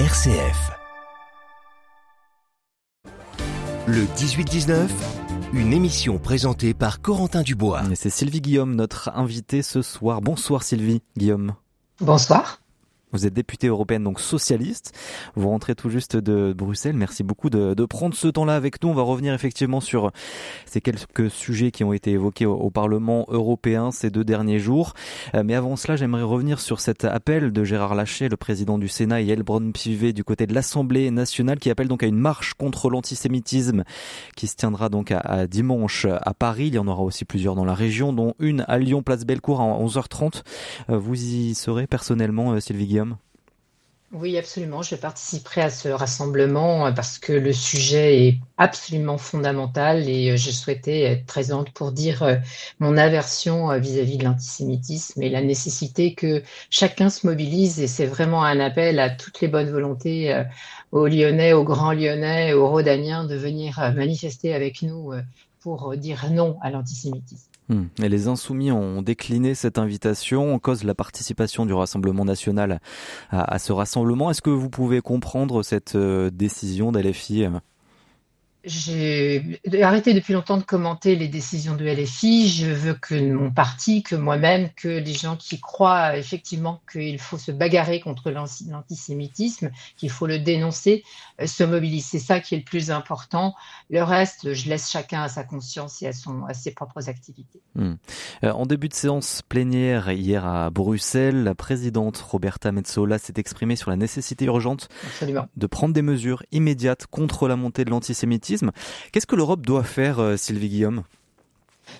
RCF. Le 18-19, une émission présentée par Corentin Dubois. C'est Sylvie Guillaume, notre invitée ce soir. Bonsoir Sylvie Guillaume. Bonsoir. Vous êtes députée européenne, donc socialiste. Vous rentrez tout juste de Bruxelles. Merci beaucoup de, de prendre ce temps-là avec nous. On va revenir effectivement sur ces quelques sujets qui ont été évoqués au, au Parlement européen ces deux derniers jours. Euh, mais avant cela, j'aimerais revenir sur cet appel de Gérard Lachet, le président du Sénat, et Elbron Pivet du côté de l'Assemblée nationale, qui appelle donc à une marche contre l'antisémitisme qui se tiendra donc à, à, dimanche à Paris. Il y en aura aussi plusieurs dans la région, dont une à Lyon, place Bellecour à 11h30. Euh, vous y serez personnellement, euh, Sylvie Guillaume oui, absolument. Je participerai à ce rassemblement euh, parce que le sujet est absolument fondamental et euh, je souhaitais être présente pour dire euh, mon aversion vis-à-vis de l'antisémitisme et la nécessité que chacun se mobilise et c'est vraiment un appel à toutes les bonnes volontés aux Lyonnais, aux Grands Lyonnais, aux Rhodaniens de venir manifester avec nous pour dire non à l'antisémitisme. Hmm. Et les insoumis ont décliné cette invitation en cause de la participation du Rassemblement national à, à ce rassemblement. Est-ce que vous pouvez comprendre cette euh, décision d'LFI j'ai arrêté depuis longtemps de commenter les décisions de LFI. Je veux que mon parti, que moi-même, que les gens qui croient effectivement qu'il faut se bagarrer contre l'antisémitisme, qu'il faut le dénoncer, euh, se mobilisent. C'est ça qui est le plus important. Le reste, je laisse chacun à sa conscience et à, son, à ses propres activités. Mmh. En début de séance plénière hier à Bruxelles, la présidente Roberta Metsola s'est exprimée sur la nécessité urgente Absolument. de prendre des mesures immédiates contre la montée de l'antisémitisme Qu'est-ce que l'Europe doit faire, euh, Sylvie Guillaume?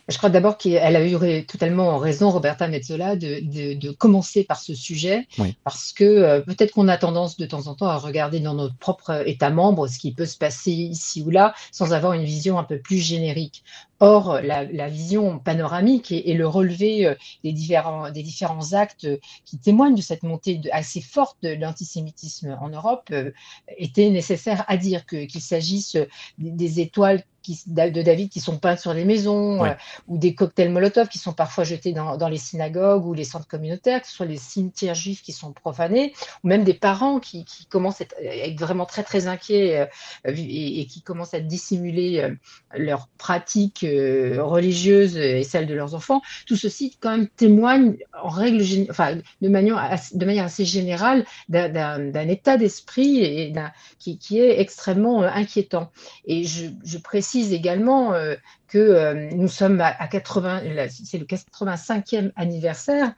Je crois d'abord qu'elle a eu totalement raison, Roberta Metzola, de, de, de commencer par ce sujet, oui. parce que euh, peut-être qu'on a tendance de temps en temps à regarder dans notre propre État membre ce qui peut se passer ici ou là, sans avoir une vision un peu plus générique. Or, la, la vision panoramique et, et, le relevé euh, des différents, des différents actes qui témoignent de cette montée de, assez forte de l'antisémitisme en Europe euh, était nécessaire à dire qu'il qu s'agisse des, étoiles qui, de David qui sont peintes sur les maisons, euh, ou des cocktails Molotov qui sont parfois jetés dans, dans, les synagogues ou les centres communautaires, que ce soit les cimetières juifs qui sont profanés, ou même des parents qui, qui commencent à être, à être, vraiment très très inquiets euh, et, et, qui commencent à dissimuler leurs pratiques euh, religieuses et celles de leurs enfants. Tout ceci quand même témoigne en règle enfin, de, manière, de manière assez générale d'un état d'esprit et qui, qui, est extrêmement euh, inquiétant. Et je, je précise également euh, que nous sommes à, à 80, c'est le 85e anniversaire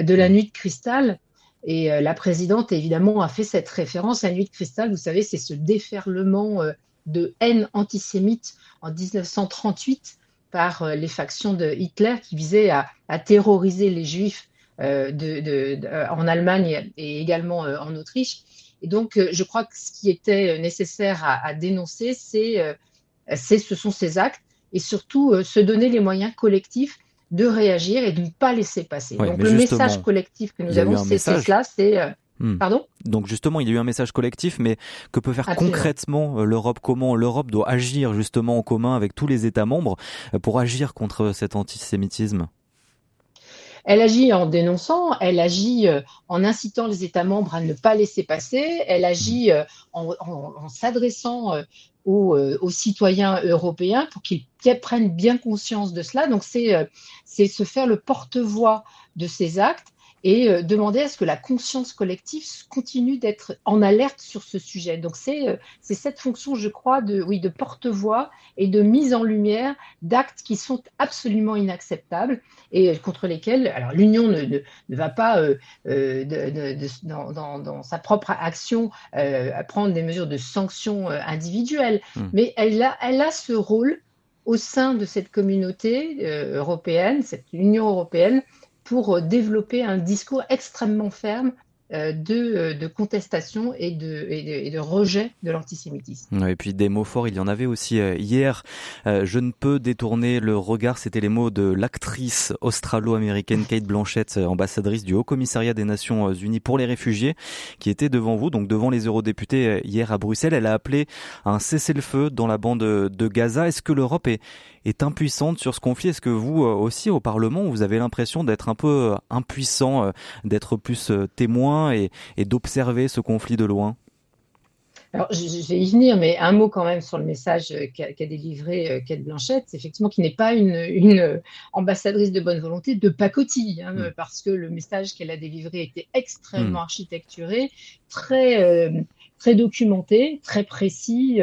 de la nuit de cristal. Et la présidente, évidemment, a fait cette référence à la nuit de cristal. Vous savez, c'est ce déferlement de haine antisémite en 1938 par euh, les factions de Hitler qui visaient à, à terroriser les juifs de, de, de, en Allemagne et également en Autriche. Et donc, je crois que ce qui était nécessaire à, à dénoncer, c'est ce sont ces actes et surtout euh, se donner les moyens collectifs de réagir et de ne pas laisser passer. Ouais, Donc le message collectif que nous avons, c'est cela, c'est euh, Hmm. Pardon? Donc justement, il y a eu un message collectif, mais que peut faire Absolument. concrètement euh, l'Europe? Comment l'Europe doit agir justement en commun avec tous les États membres euh, pour agir contre cet antisémitisme? Elle agit en dénonçant, elle agit euh, en incitant les États membres à ne pas laisser passer, elle agit en, en, en s'adressant aux, aux, citoyens européens pour qu'ils prennent bien conscience de cela. Donc c'est se faire le porte-voix de ces actes et euh, demander à ce que la conscience collective continue d'être en alerte sur ce sujet. Donc c'est euh, c'est cette fonction, je crois, de oui de porte-voix et de mise en lumière d'actes qui sont absolument inacceptables et contre lesquels alors l'Union ne, ne, ne, va pas euh, de, de, dans, dans, dans, sa propre action prendre des mesures de sanctions individuelles, mmh. mais elle a elle a ce rôle au sein de cette communauté européenne, cette Union européenne, pour développer un discours extrêmement ferme euh, de, de, contestation et de, et de, et de rejet de l'antisémitisme. Et puis des mots forts, il y en avait aussi euh, hier. Euh, je ne peux détourner le regard, c'était les mots de l'actrice australo-américaine Kate Blanchett, ambassadrice du Haut Commissariat des Nations Unies pour les réfugiés, qui était devant vous, donc devant les eurodéputés hier à Bruxelles. Elle a appelé à un cessez-le-feu dans la bande de Gaza. Est-ce que l'Europe est, est impuissante sur ce conflit? Est-ce que vous aussi au Parlement, vous avez l'impression d'être un peu impuissant, d'être plus témoin et, et d'observer ce conflit de loin Alors, je, vais y venir, mais un mot quand même sur le message qu'a délivré Kate Blanchette, c'est effectivement qu'il n'est pas une, ambassadrice de bonne volonté de pacotille, hein, mm. parce que le message qu'elle a délivré était extrêmement mm. architecturé, très, très documenté, très précis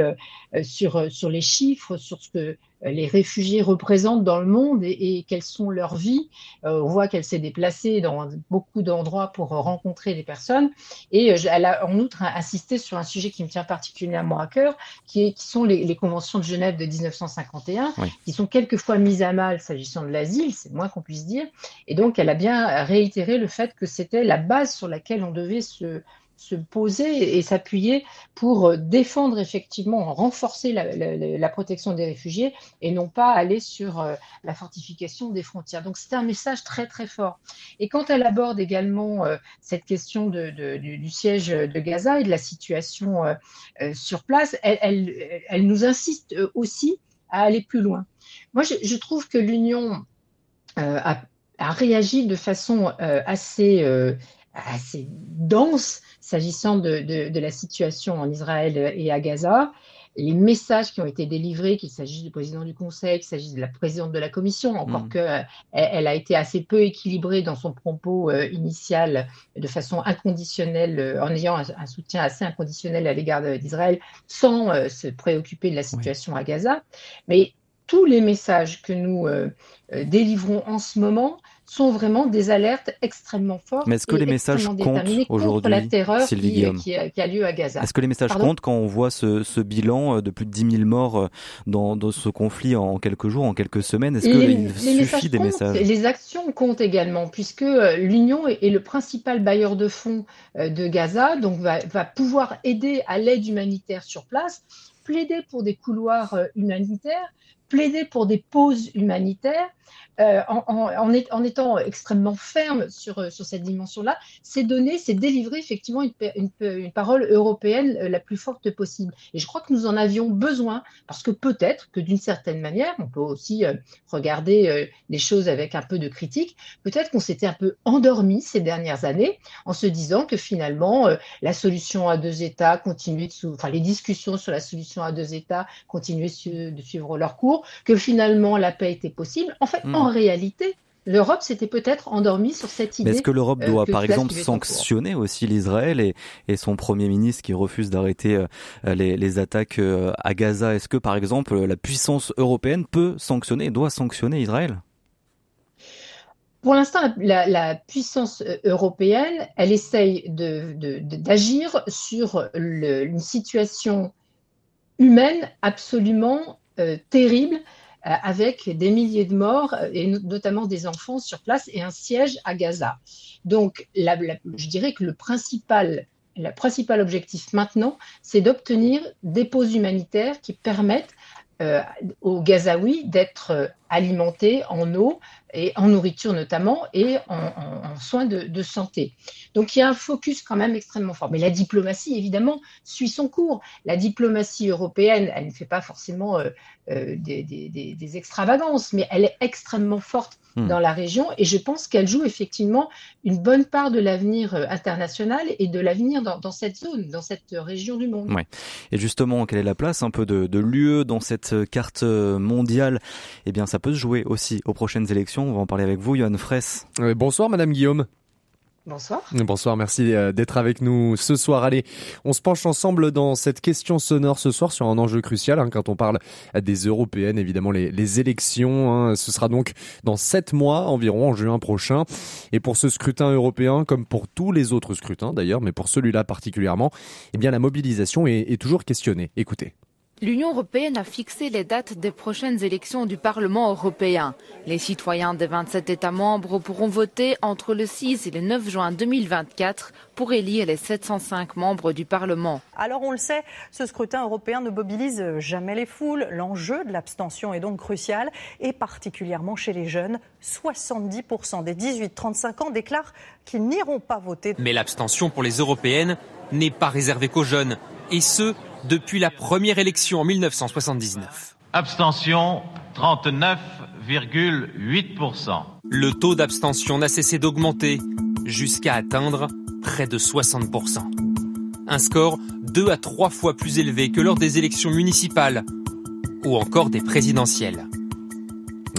sur, sur les chiffres, sur ce que les réfugiés représentent dans le monde et, quelles sont leurs vies. Euh, on voit qu'elle s'est déplacée dans beaucoup d'endroits pour rencontrer des personnes. Et euh, elle a en outre insisté sur un sujet qui me tient particulièrement à cœur, qui, est, qui sont les, conventions de Genève de 1951, qui sont quelquefois mises à mal s'agissant de l'asile, c'est moins qu'on puisse dire. Et donc, elle a bien réitéré le fait que c'était la base sur laquelle on devait se se poser et s'appuyer pour euh, défendre effectivement, renforcer la, protection des réfugiés et non pas aller sur euh, la fortification des frontières. Donc c'est un message très très fort. Et quand elle aborde également euh, cette question du, siège de Gaza et de la situation sur place, elle, nous insiste aussi à aller plus loin. Moi, je, trouve que l'Union a, a, réagi de façon assez assez dense s'agissant de, la situation en Israël et à Gaza. Les messages qui ont été délivrés, qu'il s'agisse du président du Conseil, qu'il s'agisse de la présidente de la Commission, encore mm. qu'elle elle a été assez peu équilibrée dans son propos euh, initial de façon inconditionnelle, euh, en ayant un, soutien assez inconditionnel à l'égard d'Israël, sans euh, se préoccuper de la situation à Gaza. Mais tous les messages que nous délivrons en ce moment sont vraiment des alertes extrêmement fortes. Mais est-ce que les messages comptent aujourd'hui, la terreur qui, qui, a lieu à Gaza Est-ce que les messages comptent quand on voit ce, bilan euh, de plus de 10 000 morts euh, dans, ce conflit en quelques jours, en quelques semaines? Est-ce qu'il suffit des messages? Les actions comptent également, puisque euh, l'Union est, le principal bailleur de fonds de Gaza, donc va, va pouvoir aider à l'aide humanitaire sur place, plaider pour des couloirs humanitaires, plaider pour des pauses humanitaires euh, en, étant extrêmement ferme sur, euh, cette dimension-là, c'est donner, c'est délivrer effectivement une, parole européenne euh, la plus forte possible. Et je crois que nous en avions besoin, parce que peut-être que d'une certaine manière, on peut aussi regarder les choses avec un peu de critique, peut-être qu'on s'était un peu endormi ces dernières années en se disant que finalement, la solution à deux États continuait de, enfin les discussions sur la solution à deux États continuaient de suivre leur cours, que finalement la paix était possible. En fait, hmm. en réalité, l'Europe s'était peut-être endormie sur cette idée. est-ce que l'Europe euh, doit, par exemple, sanctionner aussi l'Israël et, et, son Premier ministre qui refuse d'arrêter euh, les, les, attaques euh, à Gaza? Est-ce que, par exemple, la puissance européenne peut sanctionner, doit sanctionner Israël? Pour l'instant, la, puissance européenne, elle essaye d'agir de, sur le, une situation humaine absolument terrible avec des milliers de morts, euh, et notamment des enfants sur place, et un siège à Gaza. Donc, je dirais que le principal, le principal objectif maintenant, c'est d'obtenir des pauses humanitaires qui permettent euh, aux Gazaouis d'être alimentés en eau et en nourriture notamment et en, soins de, santé. Donc il y a un focus quand même extrêmement fort. Mais la diplomatie, évidemment, suit son cours. La diplomatie européenne, elle ne fait pas forcément euh, euh, des, extravagances, mais elle est extrêmement forte hmm. dans la région et je pense qu'elle joue effectivement une bonne part de l'avenir euh, international et de l'avenir dans, cette zone, dans cette région du monde. Ouais. Et justement, quelle est la place un peu de, de l'UE dans cette carte mondiale? Eh bien, ça peut se jouer aussi aux prochaines élections. On va en parler avec vous, Johan Fraisse. bonsoir, Madame Guillaume. Bonsoir. Bonsoir, merci euh, d'être avec nous ce soir. Allez, on se penche ensemble dans cette question sonore ce soir sur un enjeu crucial hein, quand on parle des européennes, évidemment les, élections. Hein. ce sera donc dans sept mois environ, en juin prochain. Et pour ce scrutin européen, comme pour tous les autres scrutins d'ailleurs, mais pour celui-là particulièrement, eh bien la mobilisation est toujours questionnée. Écoutez. L'Union européenne a fixé les dates des prochaines élections du Parlement européen. Les citoyens des 27 États membres pourront voter entre le 6 et le 9 juin 2024 pour élire les 705 membres du Parlement. Alors on le sait, ce scrutin européen ne mobilise jamais les foules. L'enjeu de l'abstention est donc crucial et particulièrement chez les jeunes. 70% des 18-35 ans déclarent qu'ils n'iront pas voter. Mais l'abstention pour les européennes n'est pas réservée qu'aux jeunes. Et ce, depuis la première élection en 1979. Abstention 39,8%. Le taux d'abstention n'a cessé d'augmenter jusqu'à atteindre près de 60%. Un score deux à trois fois plus élevé que lors des élections municipales ou encore des présidentielles.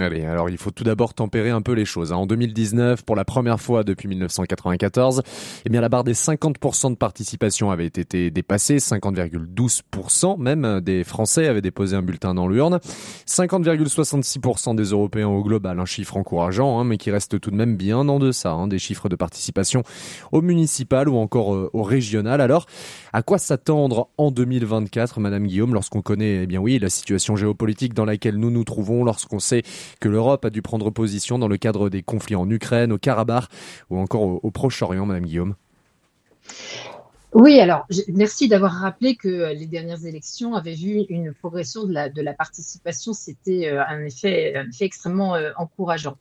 Allez, alors il faut tout d'abord tempérer un peu les choses. Hein. En 2019, pour la première fois depuis 1994, eh bien la barre des 50% de participation avait été dépassée, 50,12% même des Français avaient déposé un bulletin dans l'urne, 50,66% des Européens au global, un chiffre encourageant, hein, mais qui reste tout de même bien en deçà hein, des chiffres de participation au municipal ou encore euh, au régional. Alors, à quoi s'attendre en 2024, Madame Guillaume, lorsqu'on connaît, eh bien oui, la situation géopolitique dans laquelle nous nous trouvons, lorsqu'on sait que l'Europe a dû prendre position dans le cadre des conflits en Ukraine, au Karabakh ou encore au, Proche-Orient, Madame Guillaume oui, alors merci d'avoir rappelé que les dernières élections avaient vu une progression de la, participation. C'était euh, un effet, un effet extrêmement euh, encourageant.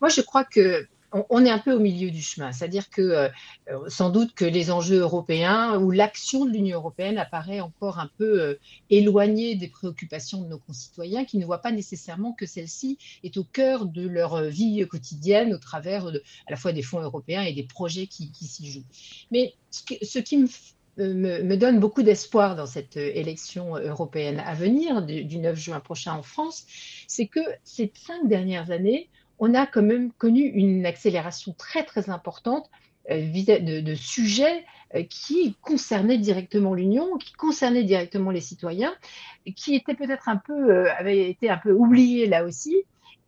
Moi, je crois que on, est un peu au milieu du chemin. C'est-à-dire que euh, euh, sans doute que les enjeux européens ou l'action de l'Union européenne apparaît encore un peu euh, éloignée des préoccupations de nos concitoyens qui ne voient pas nécessairement que celle-ci est au cœur de leur vie quotidienne au travers à la fois des fonds européens et des projets qui, s'y jouent. Mais ce, qui me, donne beaucoup d'espoir dans cette élection européenne à venir du 9 juin prochain en France, c'est que ces cinq dernières années, on a quand même connu une accélération très très importante euh, de, sujets euh, qui concernaient directement l'Union, qui concernaient directement les citoyens, qui étaient peut-être un peu, euh, avaient été un peu oubliés là aussi,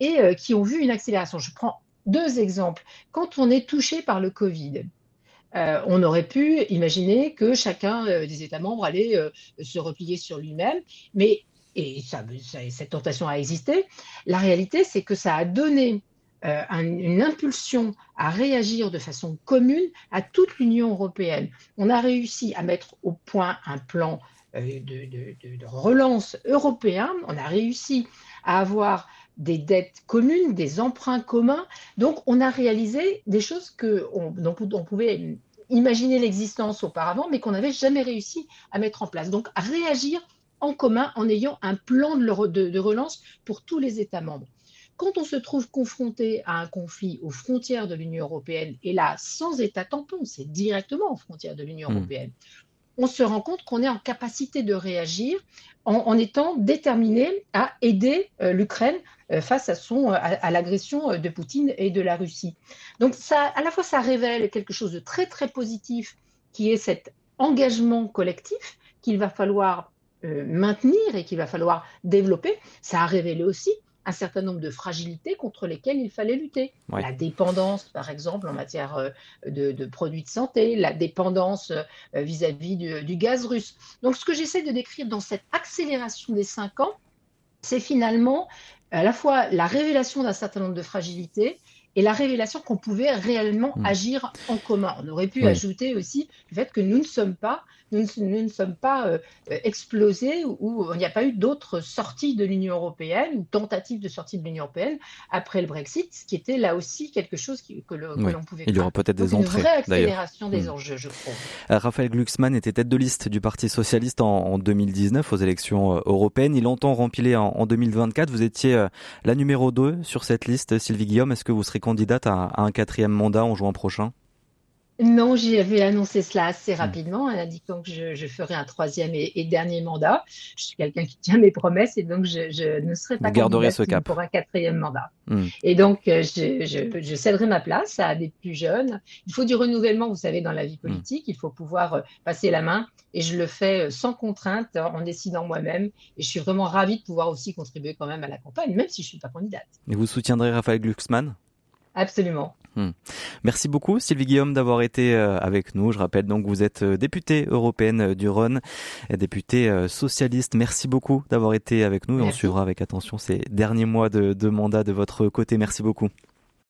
et qui ont vu une accélération. Je prends deux exemples. Quand on est touché par le Covid, on aurait pu imaginer que chacun des États membres allait se replier sur lui-même, mais et cette tentation a existé. La réalité, c'est que ça a donné euh, une impulsion à réagir de façon commune à toute l'Union européenne. On a réussi à mettre au point un plan euh, de, relance européen. On a réussi à avoir des dettes communes, des emprunts communs. Donc, on a réalisé des choses que dont on pouvait imaginer l'existence auparavant, mais qu'on n'avait jamais réussi à mettre en place. Donc, réagir en commun en ayant un plan de, de, relance pour tous les États membres. Quand on se trouve confronté à un conflit aux frontières de l'Union européenne, et là, sans État tampon, c'est directement aux frontières de l'Union hmm. européenne, on se rend compte qu'on est en capacité de réagir en, étant déterminé à aider euh, l'Ukraine euh, face à, son, à, l'agression de Poutine et de la Russie. Donc ça, à la fois, ça révèle quelque chose de très très positif, qui est cet engagement collectif qu'il va falloir euh, maintenir et qu'il va falloir développer, ça a révélé aussi un certain nombre de fragilités contre lesquelles il fallait lutter. La dépendance, par exemple, en matière euh, de, produits de santé, la dépendance euh, vis-à-vis du, du, gaz russe. Donc, ce que j'essaie de décrire dans cette accélération des cinq ans, c'est finalement à la fois la révélation d'un certain nombre de fragilités et la révélation qu'on pouvait réellement hmm. agir en commun. On aurait pu ajouter aussi le fait que nous ne sommes pas, nous ne, sommes pas euh, explosés ou, il n'y a pas eu d'autres sorties de l'Union européenne ou tentatives de sortie de l'Union européenne après le Brexit, ce qui était là aussi quelque chose que l'on pouvait. Il y aura peut-être des entrées. Une vraie accélération des hmm. enjeux, je crois. Euh, Raphaël Glucksmann était tête de liste du Parti socialiste en, 2019 aux élections euh, européennes. Il entend rempiler en, en 2024. Vous étiez la numéro 2 sur cette liste, Sylvie Guillaume. Est-ce que vous serez candidate à, un quatrième mandat en juin prochain? Non, j'avais annoncé cela assez rapidement en indiquant que je, ferai un troisième et, dernier mandat. Je suis quelqu'un qui tient mes promesses et donc je, ne serai pas candidate pour un quatrième mandat. Hmm. Et donc euh, je, céderai ma place à des plus jeunes. Il faut du renouvellement, vous savez, dans la vie politique. Il faut pouvoir euh, passer la main et je le fais euh, sans contrainte en décidant moi-même. Et je suis vraiment ravie de pouvoir aussi contribuer quand même à la campagne, même si je ne suis pas candidate. Et vous soutiendrez Raphaël Glucksmann? Absolument. Hmm. Merci beaucoup Sylvie Guillaume d'avoir été euh, avec nous. Je rappelle donc que vous êtes euh, députée européenne euh, du Rhône, députée socialiste. Merci beaucoup d'avoir été avec nous et on suivra avec attention ces derniers mois de, de mandat de votre côté. Merci beaucoup.